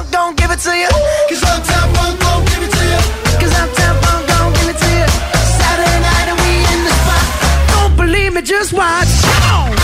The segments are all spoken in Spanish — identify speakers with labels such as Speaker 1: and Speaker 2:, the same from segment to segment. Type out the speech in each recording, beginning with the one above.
Speaker 1: Funk don't give it to you. Cause Uptown Funk don't give it to you. Cause Uptown Funk don't give it to you. Saturday night and we in the spot. Don't believe me, just watch. Don't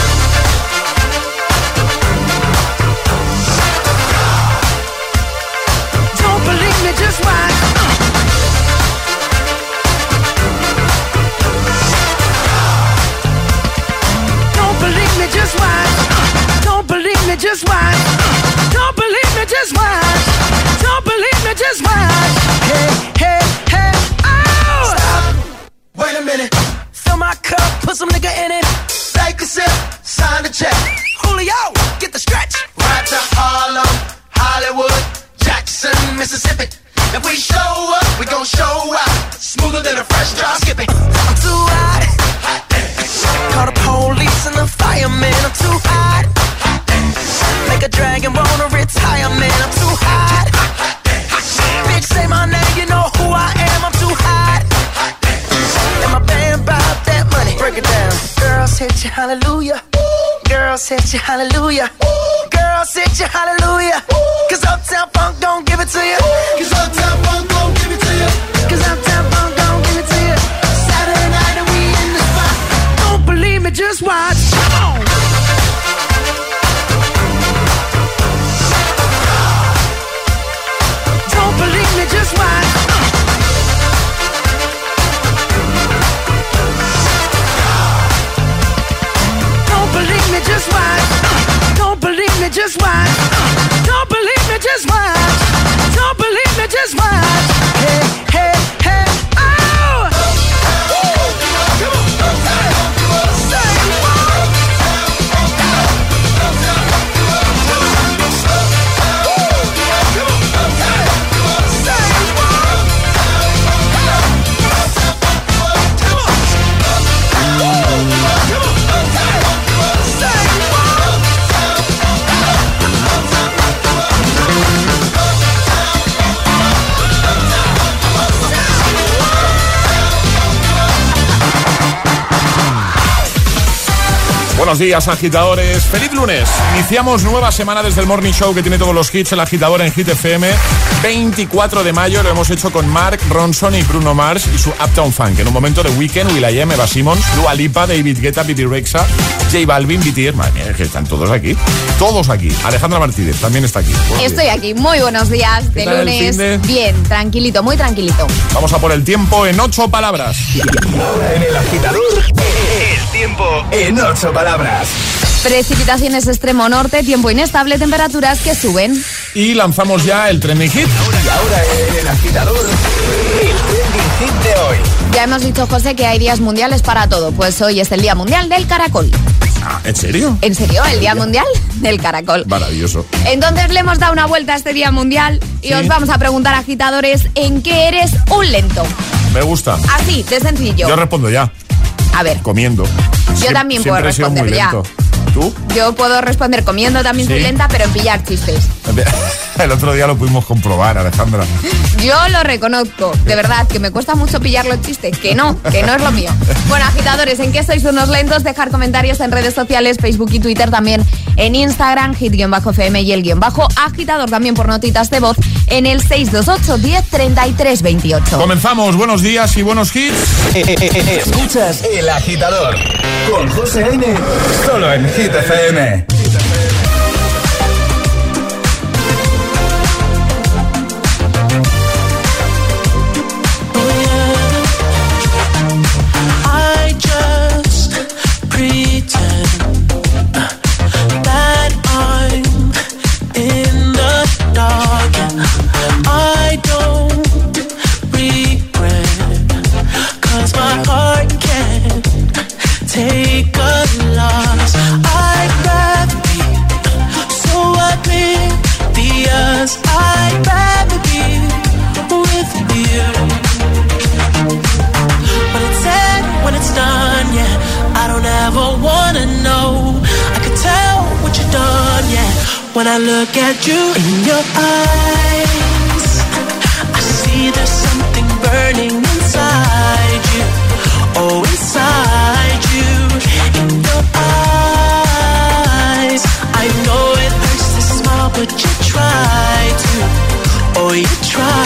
Speaker 2: Buenos días, agitadores. ¡Feliz lunes! Iniciamos nueva semana desde el Morning Show que tiene todos los hits, el agitador en Hit FM. 24 de mayo lo hemos hecho con Mark Ronson y Bruno Mars y su Uptown Funk. En un momento de Weekend, Will.i.am, Eva Simmons, Dua Lipa, David Guetta, Bibi Rexa, J Balvin, BTS. Madre mía, que están todos aquí. Todos aquí. Alejandra Martínez también está aquí. Buenos
Speaker 3: Estoy
Speaker 2: días.
Speaker 3: aquí, muy buenos días de
Speaker 2: tal el
Speaker 3: lunes. Bien, tranquilito, muy tranquilito.
Speaker 2: Vamos a por el tiempo en ocho palabras.
Speaker 4: En el agitador, tiempo en ocho palabras.
Speaker 3: Precipitaciones extremo norte, tiempo inestable, temperaturas que suben.
Speaker 2: Y lanzamos ya el trending hit.
Speaker 4: Y ahora en el agitador, el trending hit de hoy.
Speaker 3: Ya hemos dicho, José, que hay días mundiales para todo. Pues hoy es el Día Mundial del Caracol.
Speaker 2: Ah, ¿En serio?
Speaker 3: ¿En serio? ¿El Día Mundial del Caracol?
Speaker 2: Maravilloso.
Speaker 3: Entonces le hemos dado una vuelta a este Día Mundial y
Speaker 2: Sí.
Speaker 3: os vamos a preguntar, agitadores, ¿en qué eres un lento?
Speaker 2: Me gusta.
Speaker 3: Así, de sencillo.
Speaker 2: Yo respondo ya.
Speaker 3: A ver.
Speaker 2: Comiendo.
Speaker 3: Yo también puedo responder ya. Yo puedo responder comiendo también soy lenta, pero en pillar chistes.
Speaker 2: El otro día lo pudimos comprobar, Alejandra.
Speaker 3: Yo lo reconozco, de verdad, que me cuesta mucho pillar los chistes, que no, que no es lo mío. Bueno, agitadores, ¿en qué sois unos lentos? Dejar comentarios en redes sociales, Facebook y Twitter también, en Instagram, hit-fm y el guion bajo agitador también por notitas de voz en el 628 10 33 28.
Speaker 2: Comenzamos, buenos días y buenos hits.
Speaker 4: Eh, eh, eh, escuchas El Agitador con José N. Solo en Hit.
Speaker 5: Δείτε, θα είναι. look at you in your eyes. I see there's something burning inside you. Oh, inside you. In your eyes. I know it hurts to smile, but you try to. Oh, you try.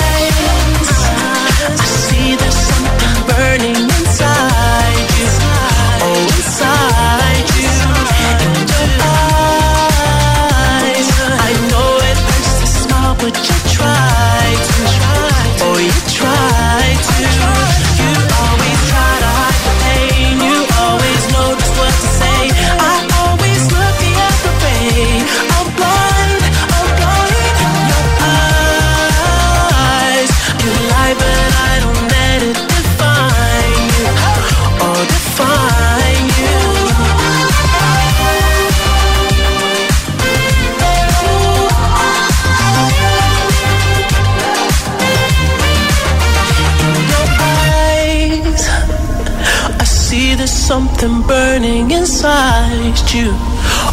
Speaker 5: inside you,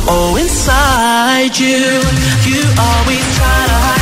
Speaker 5: oh inside you. You always try to hide.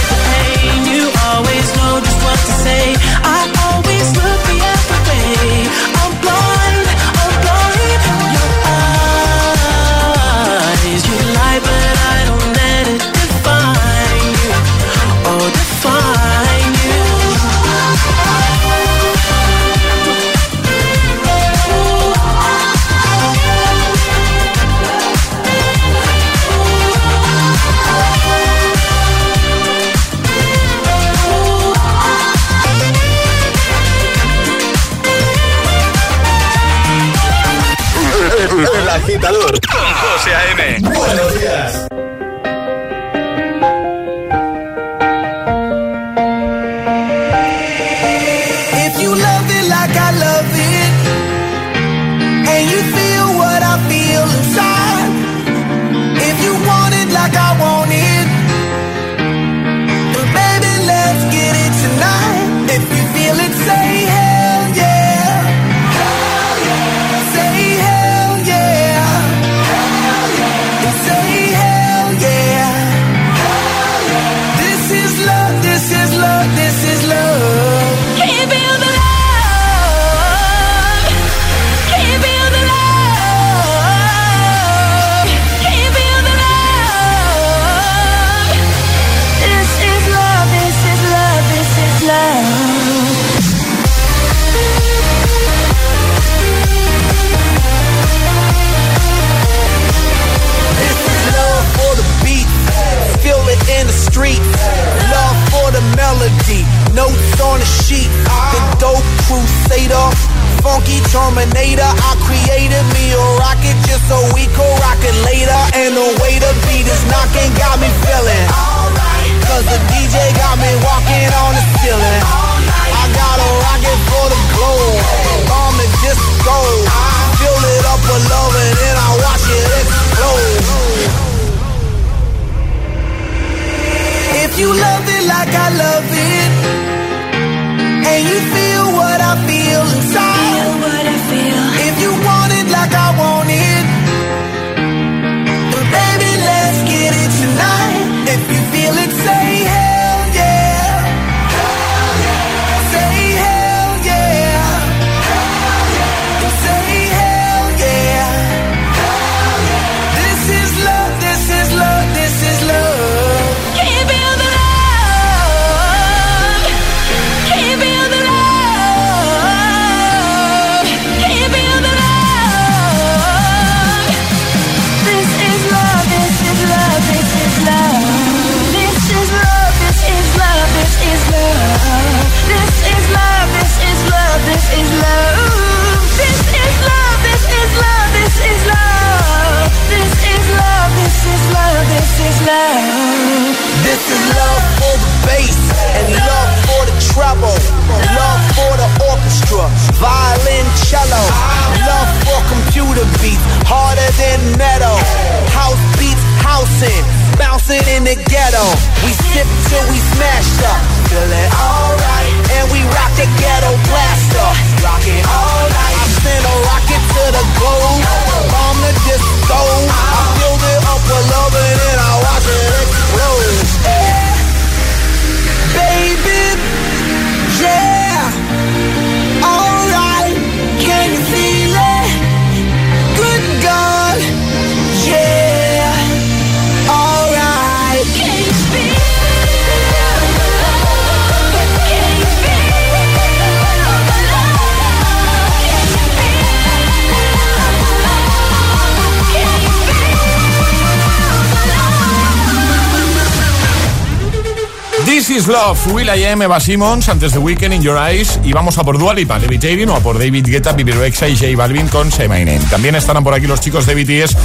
Speaker 2: Will I Am, Eva Simmons, antes de Weekend in Your Eyes. Y vamos a por Dua Lipa, Levitating, o a por David Guetta, Bibi Rexha y J Balvin con Say My Name. También estarán por aquí los chicos de BTS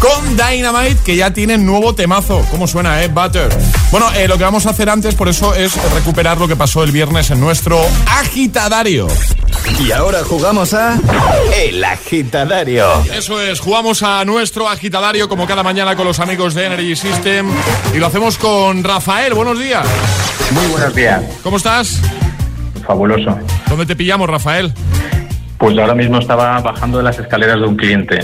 Speaker 2: con Dynamite, que ya tienen nuevo temazo. ¿Cómo suena, eh? Butter. Bueno, eh, lo que vamos a hacer antes, por eso, es recuperar lo que pasó el viernes en nuestro agitadario.
Speaker 4: Y ahora jugamos a El Agitadario.
Speaker 2: Eso es, jugamos a nuestro agitadario como cada mañana con los amigos de Energy System y lo hacemos con Rafael. Buenos días.
Speaker 6: Muy buenos días.
Speaker 2: ¿Cómo estás?
Speaker 6: Fabuloso.
Speaker 2: ¿Dónde te pillamos, Rafael?
Speaker 6: Pues ahora mismo estaba bajando de las escaleras de un cliente.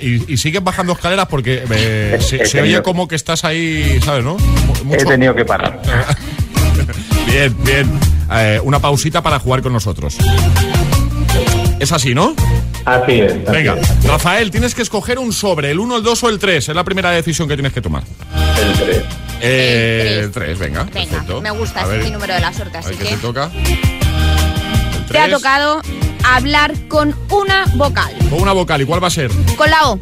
Speaker 2: Y, y sigues bajando escaleras porque eh, se, se oye como que estás ahí, ¿sabes, no? Mu-
Speaker 6: He tenido que parar.
Speaker 2: Bien, bien. Eh, una pausita para jugar con nosotros. Es así, ¿no?
Speaker 6: Así es. así
Speaker 2: Venga,
Speaker 6: es.
Speaker 2: Rafael, tienes que escoger un sobre, el 1, el 2 o el 3. Es la primera decisión que tienes que tomar.
Speaker 6: El tres.
Speaker 2: Eh,
Speaker 3: El
Speaker 2: el 3, venga.
Speaker 3: Venga,
Speaker 2: perfecto.
Speaker 3: me gusta, ese es mi número de la suerte,
Speaker 2: a
Speaker 3: así
Speaker 2: qué
Speaker 3: que
Speaker 2: te toca. El
Speaker 3: te ha tocado hablar con una vocal.
Speaker 2: Con una vocal, ¿y cuál va a ser?
Speaker 3: Con la O.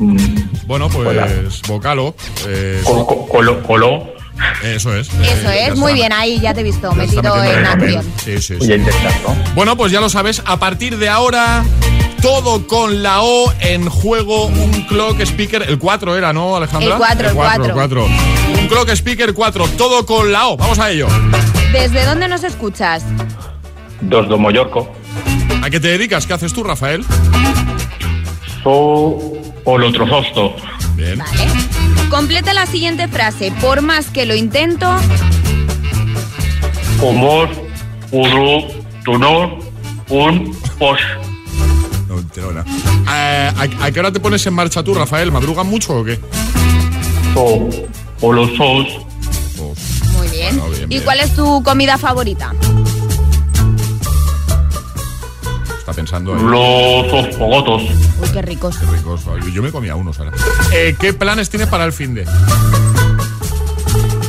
Speaker 2: Bueno, pues
Speaker 6: Hola.
Speaker 2: vocalo. eh,
Speaker 6: Co- co- Coló. coló.
Speaker 2: eso es.
Speaker 3: Eso
Speaker 2: eh,
Speaker 3: es, muy bien, ahí ya te he visto,
Speaker 2: Ya
Speaker 3: metido en
Speaker 2: el
Speaker 3: acción.
Speaker 2: Sí, sí,
Speaker 6: Voy
Speaker 2: sí.
Speaker 6: a intentarlo.
Speaker 2: Bueno, pues ya lo sabes, a partir de ahora, todo con la O en juego, un clock speaker, el 4 era, ¿no, Alejandra?
Speaker 3: El cuatro, el
Speaker 2: cuatro,
Speaker 3: cuatro.
Speaker 2: cuatro. Un clock speaker 4, todo con la O, vamos a ello.
Speaker 3: ¿Desde dónde nos escuchas?
Speaker 6: Dos do Mallorco.
Speaker 2: ¿A qué te dedicas? ¿Qué haces tú, Rafael?
Speaker 6: So o lo trozosto.
Speaker 2: Bien.
Speaker 3: Vale. Completa la siguiente frase. Por más que lo intento,
Speaker 6: Humor. Uno. Tunor. Un. Posh.
Speaker 2: No, entero nada. Eh, ¿a, a qué hora te pones en marcha tú, Rafael? ¿Madrugas mucho o qué?
Speaker 6: So o los sos.
Speaker 3: muy bien.
Speaker 2: Bueno, bien,
Speaker 3: ¿Y
Speaker 2: bien.
Speaker 3: cuál es tu comida favorita?
Speaker 2: Está pensando ahí.
Speaker 6: Los ospogotos.
Speaker 3: Uy, qué ricos.
Speaker 2: Qué ricos. Yo me comía unos ahora. Eh, ¿Qué planes tienes para el fin de?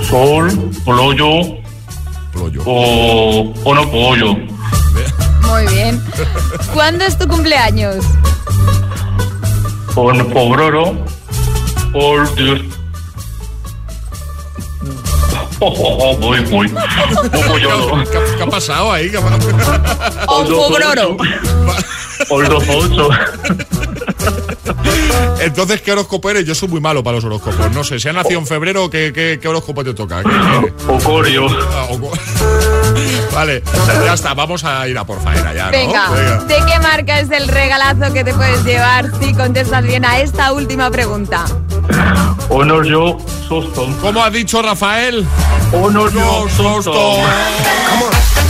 Speaker 6: Sol. Pollo.
Speaker 2: Pollo.
Speaker 6: O. O no pollo.
Speaker 3: Muy bien. ¿Cuándo es tu cumpleaños?
Speaker 6: Con pobroro. Por Dios. Oh, oh, oh, muy, muy. Poco yo.
Speaker 2: ¿Qué, qué ha pasado ahí? ¿Qué ha pasado? Entonces, ¿qué horóscopo eres? Yo soy muy malo para los horóscopos. No sé, si has nacido en febrero, ¿qué, qué, qué horóscopo te toca? ¿Qué- qué-
Speaker 7: Ocorio.
Speaker 2: ah, vale, ya está, vamos a ir a por faena ya, ¿no?
Speaker 3: Venga, ¿de qué marca es el regalazo que te puedes llevar si contestas bien a esta última pregunta?
Speaker 7: Honor yo, Soston.
Speaker 2: ¿Cómo ha dicho Rafael?
Speaker 7: Honor yo, Soston.
Speaker 2: Sosto.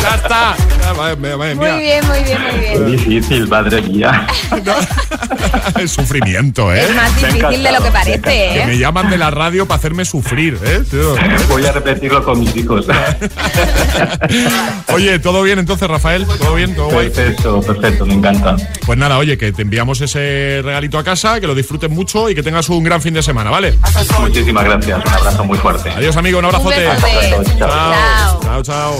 Speaker 2: Ya está. Ya, madre mía, madre
Speaker 3: Muy bien, muy bien, muy bien.
Speaker 7: Difícil, madre mía.
Speaker 2: Es sufrimiento, ¿eh?
Speaker 3: Es más difícil de lo que parece,
Speaker 2: Que me
Speaker 3: ¿eh?
Speaker 2: llaman de la radio para hacerme sufrir, ¿eh? tío?
Speaker 7: Voy a repetirlo con mis hijos.
Speaker 2: Oye, ¿todo bien entonces, Rafael? ¿Todo bien? ¿Todo guay?
Speaker 7: Perfecto, perfecto, me encanta.
Speaker 2: Pues nada, oye, que te enviamos ese regalito a casa, que lo disfrutes mucho y que tengas un gran fin de semana, ¿vale?
Speaker 7: Muchísimas gracias, un abrazo muy fuerte.
Speaker 2: Adiós, amigo, un
Speaker 3: Un
Speaker 2: abrazote.
Speaker 3: besote.
Speaker 7: Chao.
Speaker 2: Chao.
Speaker 3: Chao.
Speaker 2: Chao, chao.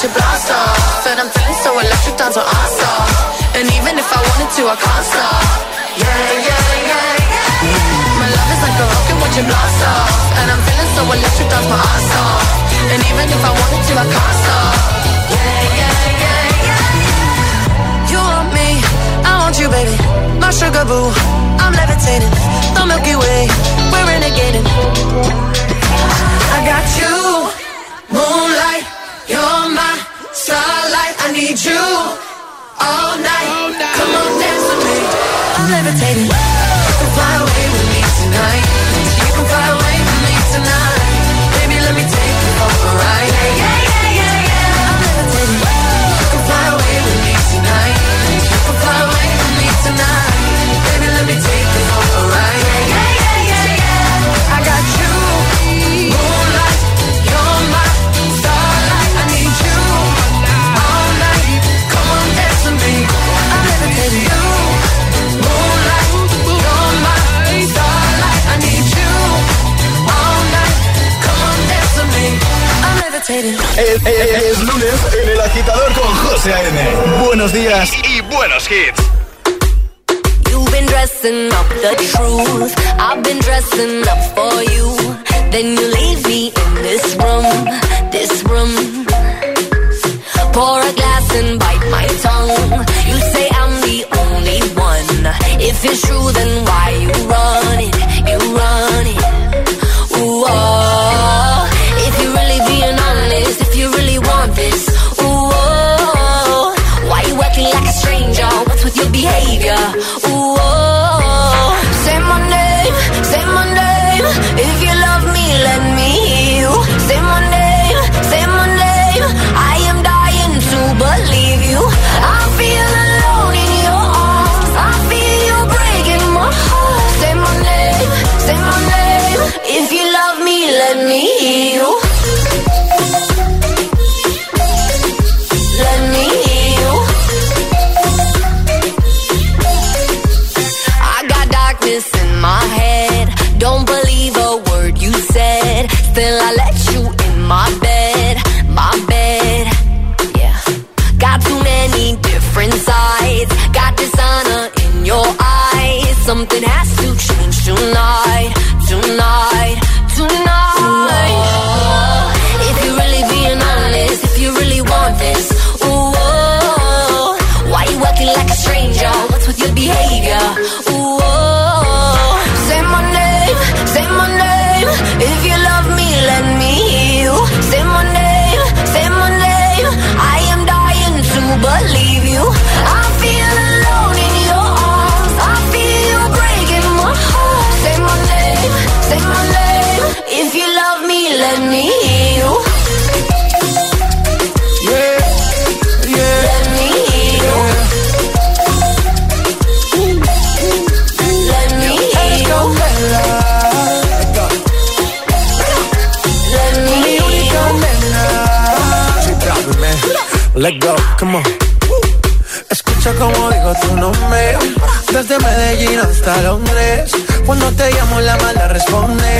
Speaker 8: Watch it blast off. And I'm feeling so electric, down to awesome. And even if I wanted to, I can't stop. Yeah, yeah, yeah, yeah. My love is like a rocket, watch it blast off. And I'm feeling so electric, down my ass. And even if I wanted to, I can't stop. Yeah, yeah, yeah, yeah. You want me, I want you, baby. My sugar boo, I'm levitating. The Milky Way, we're renegading. I got you, my starlight. I need you all night. Come on, dance with me. I'm levitating. Can fly away
Speaker 1: Es, es- es lunes en el agitador con José A.M. Buenos días y buenos hits.
Speaker 8: You've been dressing up the truth. I've been dressing up for you. Then you leave me in this room, this room. Pour a glass and bite my tongue. You say I'm the only one. If it's true, then why you run it? You run it. Ooh, oh. This,
Speaker 9: his phone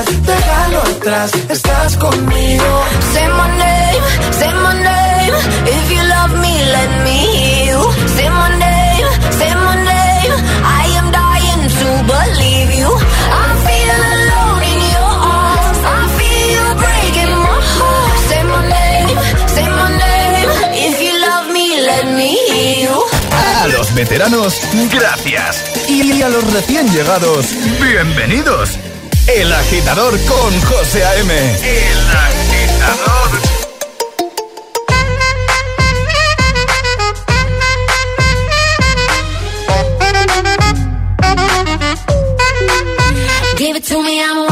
Speaker 9: déjalo atrás, estás conmigo.
Speaker 8: Say my name, say my name. If you love me, let me hear you. Say my name, say my name. I am dying to believe you. I feel alone in your arms. I feel you breaking my heart. Say my name, say my name. If you love me, let me hear you.
Speaker 4: A los veteranos, gracias. Y a los recién llegados, bienvenidos. El agitador con José A.M. El agitador.
Speaker 8: Give it to me, I'm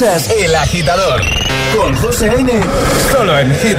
Speaker 1: El Agitador con José N. Solo en
Speaker 4: Hit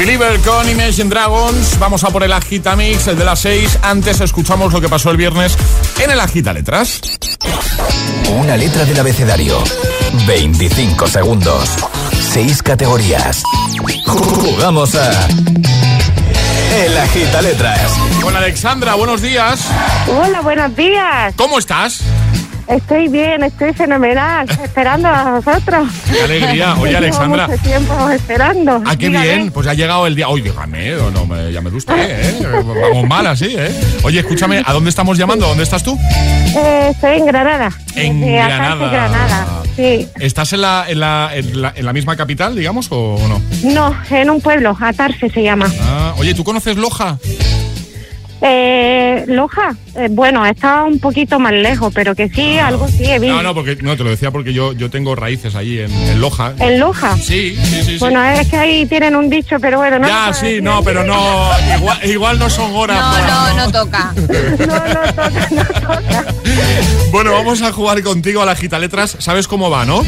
Speaker 10: Believer
Speaker 2: con Imagine Dragons. Vamos a por el Agitamix, el de las 6. Antes escuchamos lo que pasó el viernes en el Agita Letras.
Speaker 4: Una letra del abecedario. 25 segundos. 6 categorías. Jugamos a. El Agita Letras.
Speaker 2: Con Alexandra, buenos días.
Speaker 11: Hola, buenos días.
Speaker 2: ¿Cómo estás?
Speaker 11: Estoy bien, estoy fenomenal, esperando a vosotros.
Speaker 2: Qué alegría. Oye,
Speaker 11: Llevo
Speaker 2: Alexandra.
Speaker 11: mucho tiempo esperando.
Speaker 2: Ah, qué
Speaker 11: Dígame.
Speaker 2: bien, pues ha llegado el día. Oye, o no, me- ya me gusta, ¿eh? Vamos mal así, ¿eh? Oye, escúchame, ¿a dónde estamos llamando? ¿Dónde estás tú?
Speaker 11: Eh, estoy en Granada.
Speaker 2: En
Speaker 11: Desde
Speaker 2: Granada.
Speaker 11: Atarce, Granada. Sí.
Speaker 2: ¿Estás en la, en, la, en, la, en la misma capital, digamos, o no?
Speaker 11: No, en un pueblo, Atarce se llama.
Speaker 2: Ah, oye, ¿tú conoces Loja?
Speaker 11: Eh, Loja, eh, bueno, está un poquito más lejos, pero que sí, algo sí he visto.
Speaker 2: No, no, porque no te lo decía porque yo, yo tengo raíces allí en, en Loja.
Speaker 11: ¿En Loja?
Speaker 2: Sí, sí, sí. sí.
Speaker 11: Bueno, es que ahí tienen un dicho, pero bueno, no.
Speaker 2: ya, sí,
Speaker 11: decir.
Speaker 2: no, pero no. Igual, igual no son horas.
Speaker 3: No,
Speaker 2: para-
Speaker 3: no, no toca.
Speaker 11: No, no toca, no toca.
Speaker 2: Bueno, vamos a jugar contigo a la letras. ¿Sabes cómo va, no?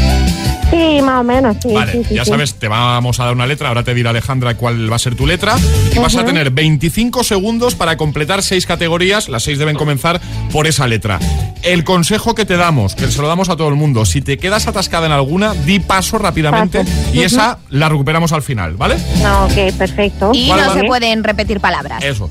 Speaker 11: Sí, más o menos, sí.
Speaker 2: Vale,
Speaker 11: sí, sí,
Speaker 2: ya
Speaker 11: sí.
Speaker 2: sabes, te vamos a dar una letra, ahora te dirá Alejandra cuál va a ser tu letra y vas a tener 25 segundos para completar seis categorías, las seis deben comenzar por esa letra. El consejo que te damos, que se lo damos a todo el mundo, si te quedas atascada en alguna, di paso rápidamente
Speaker 11: Paso.
Speaker 2: y
Speaker 11: Ujú.
Speaker 2: esa la recuperamos al final, ¿vale?
Speaker 11: No, ok, perfecto.
Speaker 3: Y
Speaker 2: ¿Cuál
Speaker 3: no
Speaker 2: va?
Speaker 3: se pueden repetir palabras.
Speaker 2: Eso,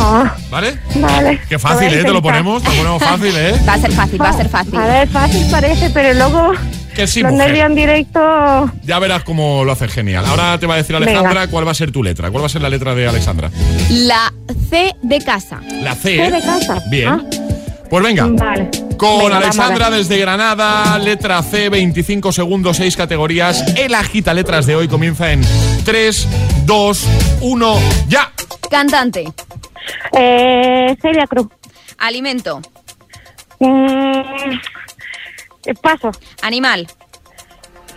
Speaker 11: Ah,
Speaker 2: ¿vale?
Speaker 11: vale.
Speaker 2: Qué fácil, ¿eh? Te lo ponemos, te lo ponemos fácil, ¿eh?
Speaker 3: Va a ser fácil, va a ser fácil.
Speaker 11: A ver, fácil parece, pero luego
Speaker 2: Que sí,
Speaker 11: los
Speaker 2: mujer.
Speaker 11: nervios en directo...
Speaker 2: Ya verás cómo lo haces genial. Ahora te va a decir Alejandra cuál va a ser tu letra. ¿Cuál va a ser la letra de Alexandra?
Speaker 3: La C de casa.
Speaker 2: La C,
Speaker 11: C
Speaker 2: ¿eh?
Speaker 11: de casa.
Speaker 2: Bien.
Speaker 11: Ah.
Speaker 2: Pues venga.
Speaker 11: Vale.
Speaker 2: Con
Speaker 11: Venga,
Speaker 2: Alexandra desde Granada, letra C, 25 segundos, 6 categorías. El agita letras de hoy comienza en 3, 2, 1, ya.
Speaker 3: Cantante.
Speaker 11: Eh, Celia Cruz.
Speaker 3: Alimento.
Speaker 11: Mm, eh, paso.
Speaker 3: Animal.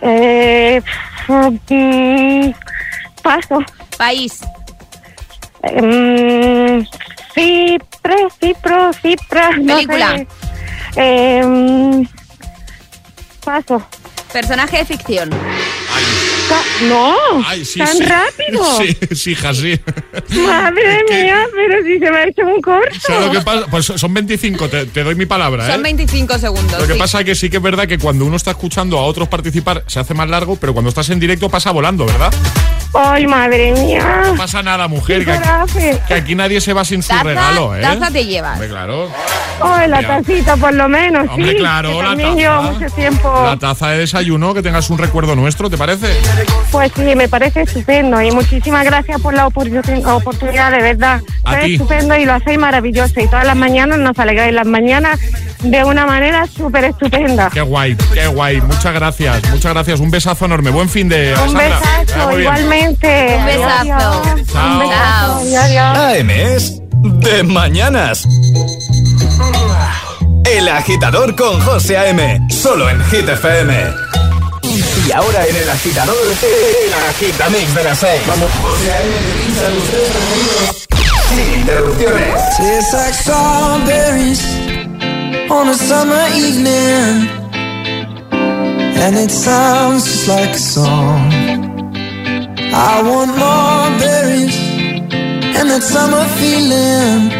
Speaker 11: Eh, mm, paso.
Speaker 3: País.
Speaker 11: Mm, Cipre, Cipro, Cipra. no
Speaker 3: Película.
Speaker 11: sé. Eh, mm, paso.
Speaker 3: Personaje de ficción.
Speaker 11: No,
Speaker 2: Ay, sí,
Speaker 11: tan
Speaker 2: sí.
Speaker 11: rápido.
Speaker 2: Sí, sí, hija, sí.
Speaker 11: Madre mía, pero si se me ha hecho un corto.
Speaker 2: ¿Sabes lo que pasa? Pues son 25, te, te doy mi palabra, ¿eh?
Speaker 3: Son 25 segundos.
Speaker 2: Lo que
Speaker 3: sí.
Speaker 2: pasa es que sí que es verdad que cuando uno está escuchando a otros participar se hace más largo, pero cuando estás en directo pasa volando, ¿verdad?
Speaker 11: Ay, madre mía.
Speaker 2: No pasa nada, mujer,
Speaker 11: Qué
Speaker 2: que aquí, que aquí nadie se va sin su
Speaker 3: Taza,
Speaker 2: regalo, ¿eh?
Speaker 3: taza te llevas.
Speaker 2: Hombre, claro.
Speaker 11: Ay, la tacita, por lo menos,
Speaker 2: Hombre,
Speaker 11: sí.
Speaker 2: claro,
Speaker 11: que
Speaker 2: la
Speaker 11: también
Speaker 2: taza.
Speaker 11: mucho tiempo.
Speaker 2: La taza de desayuno, que tengas un recuerdo nuestro, ¿te parece?
Speaker 11: Pues sí, me parece estupendo. Y muchísimas gracias por la oportun- oportunidad, de verdad.
Speaker 2: A
Speaker 11: Fue
Speaker 2: ti.
Speaker 11: estupendo y lo hacéis maravilloso. Y todas las mañanas nos alegráis las mañanas de una manera súper estupenda.
Speaker 2: Qué guay, qué guay. Muchas gracias, muchas gracias. Un besazo enorme. Buen fin de
Speaker 11: Un besazo, igualmente.
Speaker 3: Un besazo.
Speaker 11: Adiós.
Speaker 2: Chao.
Speaker 11: Un besazo.
Speaker 3: Chao.
Speaker 11: Adiós, adiós.
Speaker 4: AM es de mañanas. El agitador con José A.M. Solo en Hit FM. Y ahora en el agitador, el agitamix de las 6. Vamos. Sin interrupciones.
Speaker 12: Tastes like strawberries on a summer evening, and it sounds just like a song. I want more berries and that summer feeling.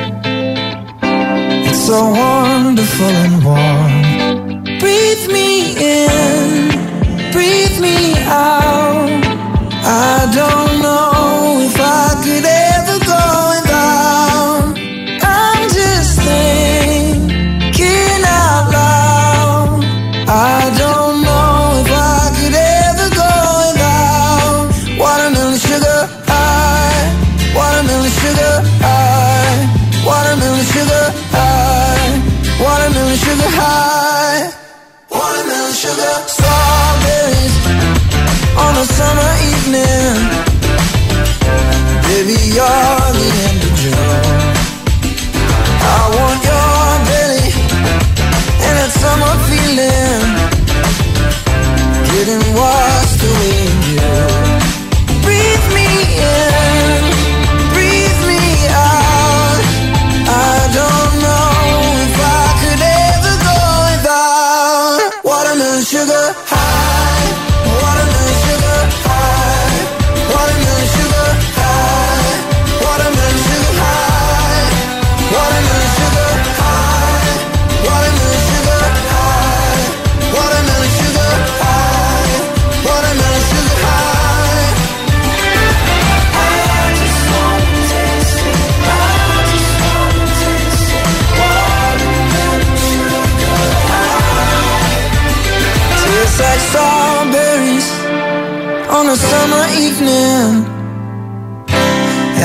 Speaker 12: It's so wonderful and warm. Breathe me in, breathe me out. I don't know if I could ever your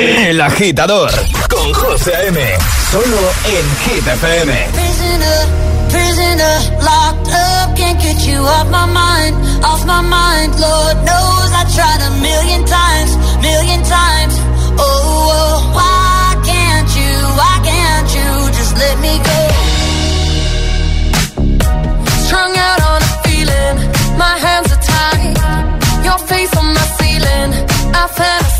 Speaker 8: El agitador con José M. Solo en Hit FM.
Speaker 13: Prisoner, prisoner, locked up, can't get you off my mind, off my mind. Lord knows I tried a million times, million times. Oh, oh why can't you, why can't you just let me go?
Speaker 14: Strung out on a feeling, my hands are tied, your face on my ceiling.
Speaker 8: I've had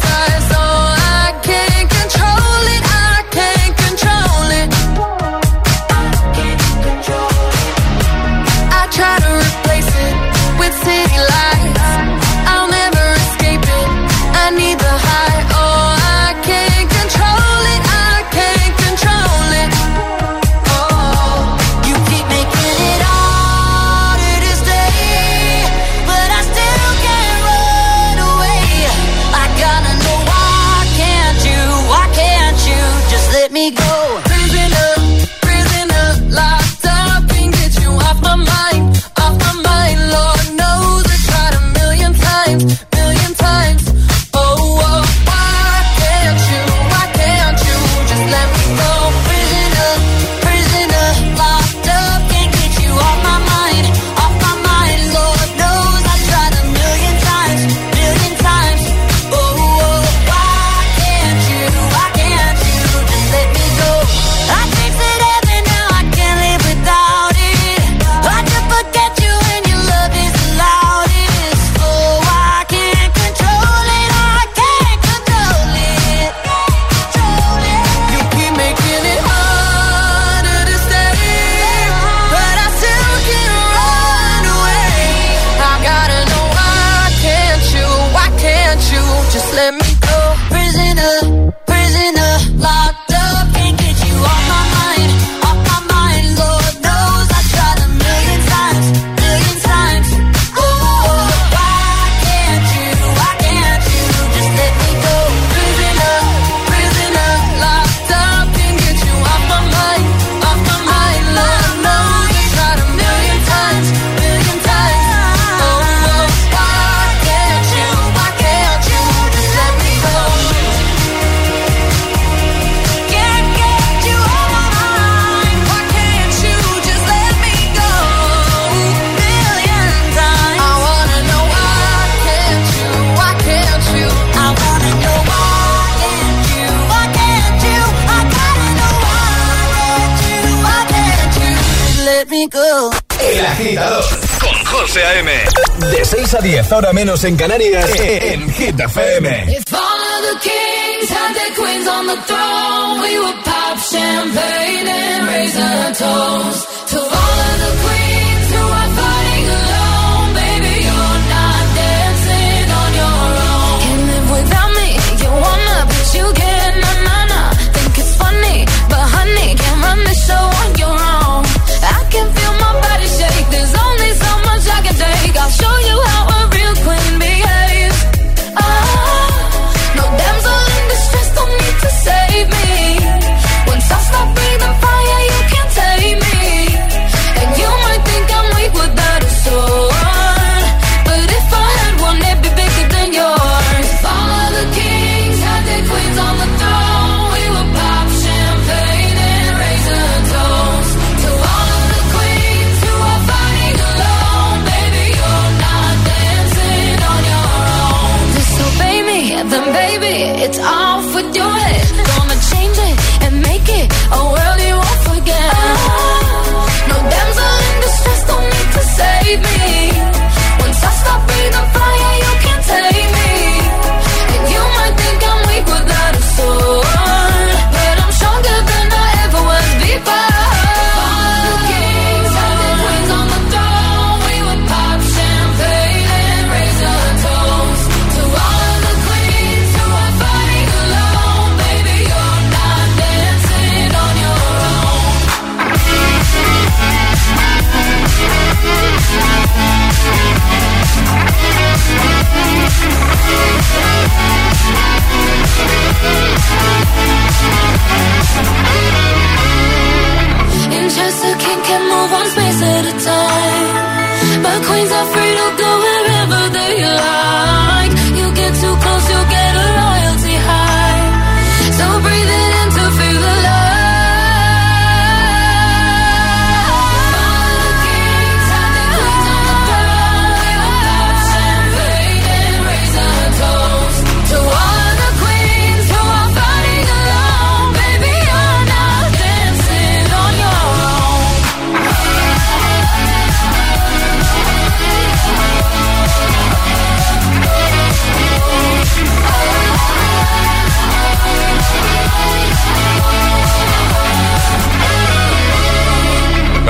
Speaker 8: 10 horas menos en Canarias, eh, eh. en Hit FM.
Speaker 14: If all of the kings had their queens on the throne, we would pop champagne and raise our toast to all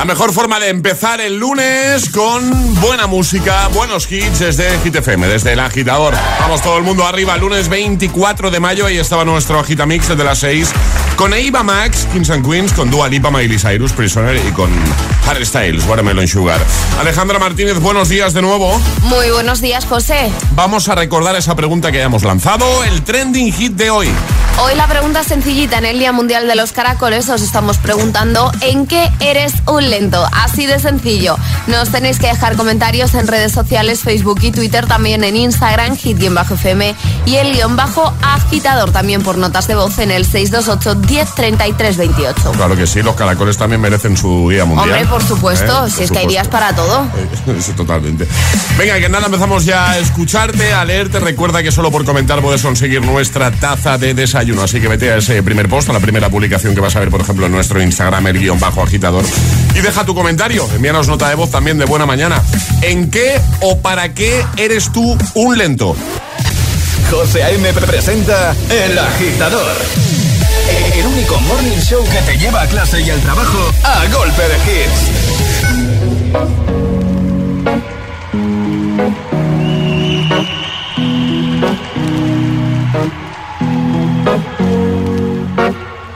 Speaker 2: mejor forma de empezar el lunes con buena música, buenos hits desde Hit FM, desde el agitador. Vamos todo el mundo arriba, lunes 24 de mayo, ahí estaba nuestro agitamix desde las 6 con Eva Max, Kings and Queens, con Dua Lipa, Miley Cyrus, Prisoner y con Harry Styles, Watermelon Sugar. Alejandra Martínez, buenos días de nuevo.
Speaker 3: Muy buenos días, José.
Speaker 2: Vamos a recordar esa pregunta que ya hemos lanzado, el trending hit de hoy.
Speaker 3: Hoy la pregunta es sencillita. En el Día Mundial de los Caracoles os estamos preguntando ¿en qué eres un lento? Así de sencillo. Nos tenéis que dejar comentarios en redes sociales, Facebook y Twitter, también en Instagram, hit-fm y el guion bajo agitador, también por notas de voz en el 628 1033 28.
Speaker 2: Claro que sí, los caracoles también merecen su día mundial.
Speaker 3: Hombre, por supuesto,
Speaker 2: ¿Eh?
Speaker 3: si
Speaker 2: Por
Speaker 3: es que hay días para todo.
Speaker 2: Eso totalmente. Venga, que nada, empezamos ya a escucharte, a leerte. Recuerda que solo por comentar puedes conseguir nuestra taza de desayuno. Así que vete a ese primer post, a la primera publicación que vas a ver, por ejemplo, en nuestro Instagram, el guion bajo agitador. Y deja tu comentario. Envíanos nota de voz también de buena mañana. ¿En qué o para qué eres tú un lento?
Speaker 4: José A.M. presenta El Agitador. El único morning show que te lleva a clase y al trabajo a golpe de hits.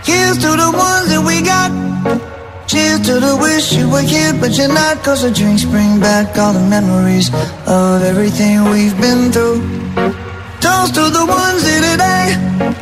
Speaker 12: Here's to the ones that we got. Cheers to the wish you were here, but you're not. Cause the drinks bring back all the memories of everything we've been through. Toast to the ones here today.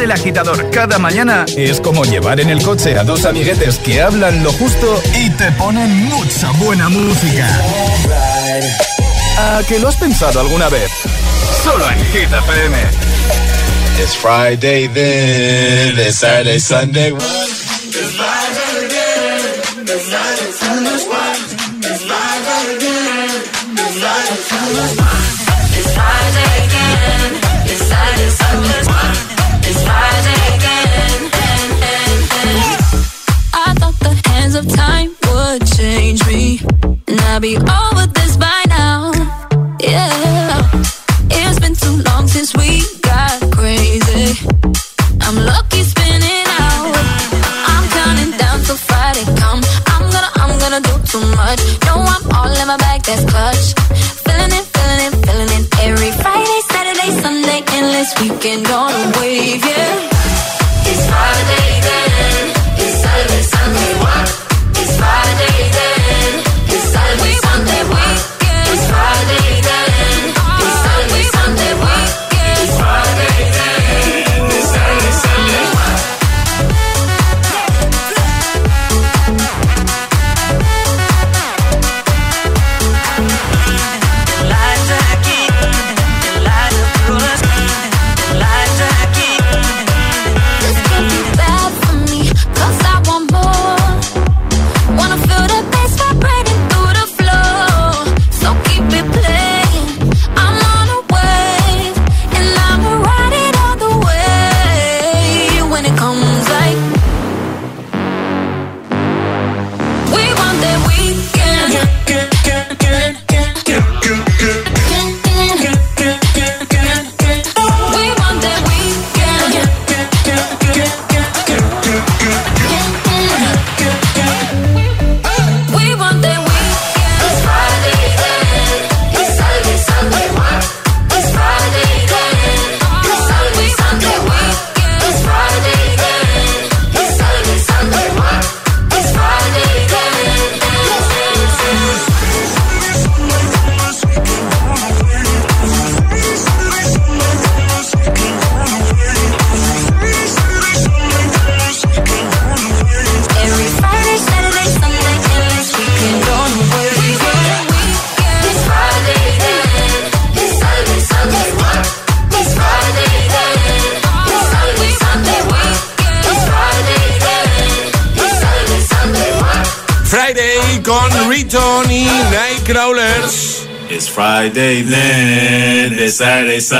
Speaker 4: El agitador cada mañana es como llevar en el coche a dos amiguetes que hablan lo justo y te ponen mucha buena música. ¿A que lo has pensado alguna vez? Solo en Hit FM.
Speaker 8: It's Friday then, it's Saturday, Sunday.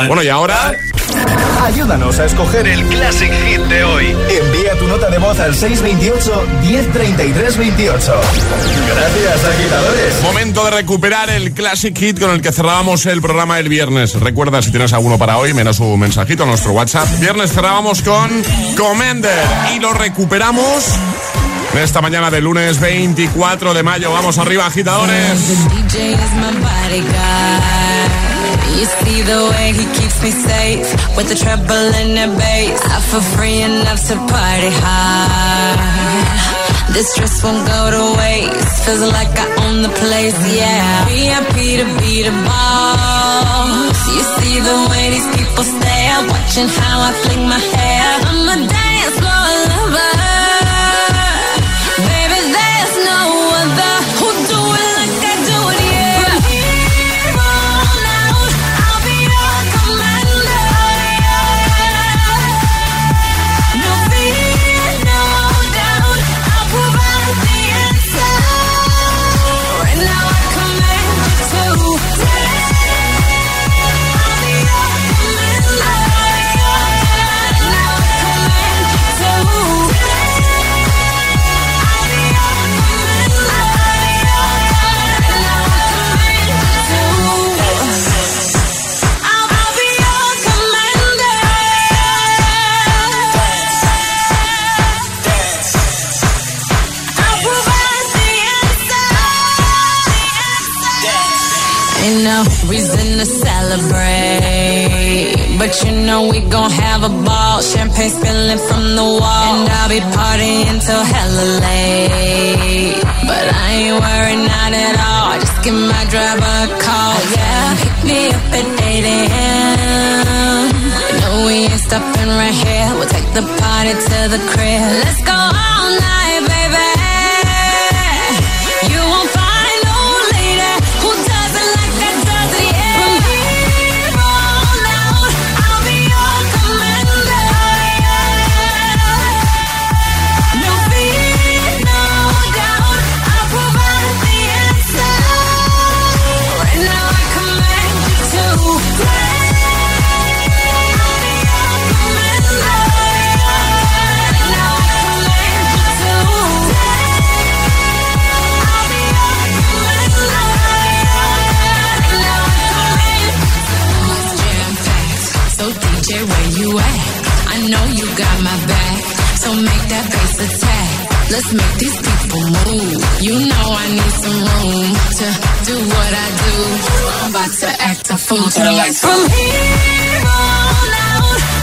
Speaker 15: Bueno, y ahora.
Speaker 4: Ayúdanos a escoger el Classic Hit de hoy. Envía tu nota de voz al 628 1033 28. Gracias, agitadores.
Speaker 15: Momento de recuperar el Classic Hit con el que cerrábamos el programa el viernes. Recuerda si tienes alguno para hoy, menos un mensajito a nuestro WhatsApp. Viernes cerrábamos con Commander y lo recuperamos en esta mañana de lunes 24 de mayo. Vamos arriba, agitadores.
Speaker 8: You see the way he keeps me safe with the treble and the bass. I feel free enough to party hard. This dress won't go to waste. Feels like I own the place, yeah. VIP to be the boss. You see the way these people stare, watching how I fling my hair. I'm a dance Ain't no reason to celebrate. But you know we gon' have a ball. Champagne spilling from the wall. And I'll be partying till hella late. But I ain't worried, not at all. Just give my driver a call, yeah. Pick me up at 8 a.m. No, we ain't stopping right here. We'll take the party to the crib. Let's go all night, Let's make these people move. You know I need some room to do what I do. I'm about to act a fool to the lights. From here on out.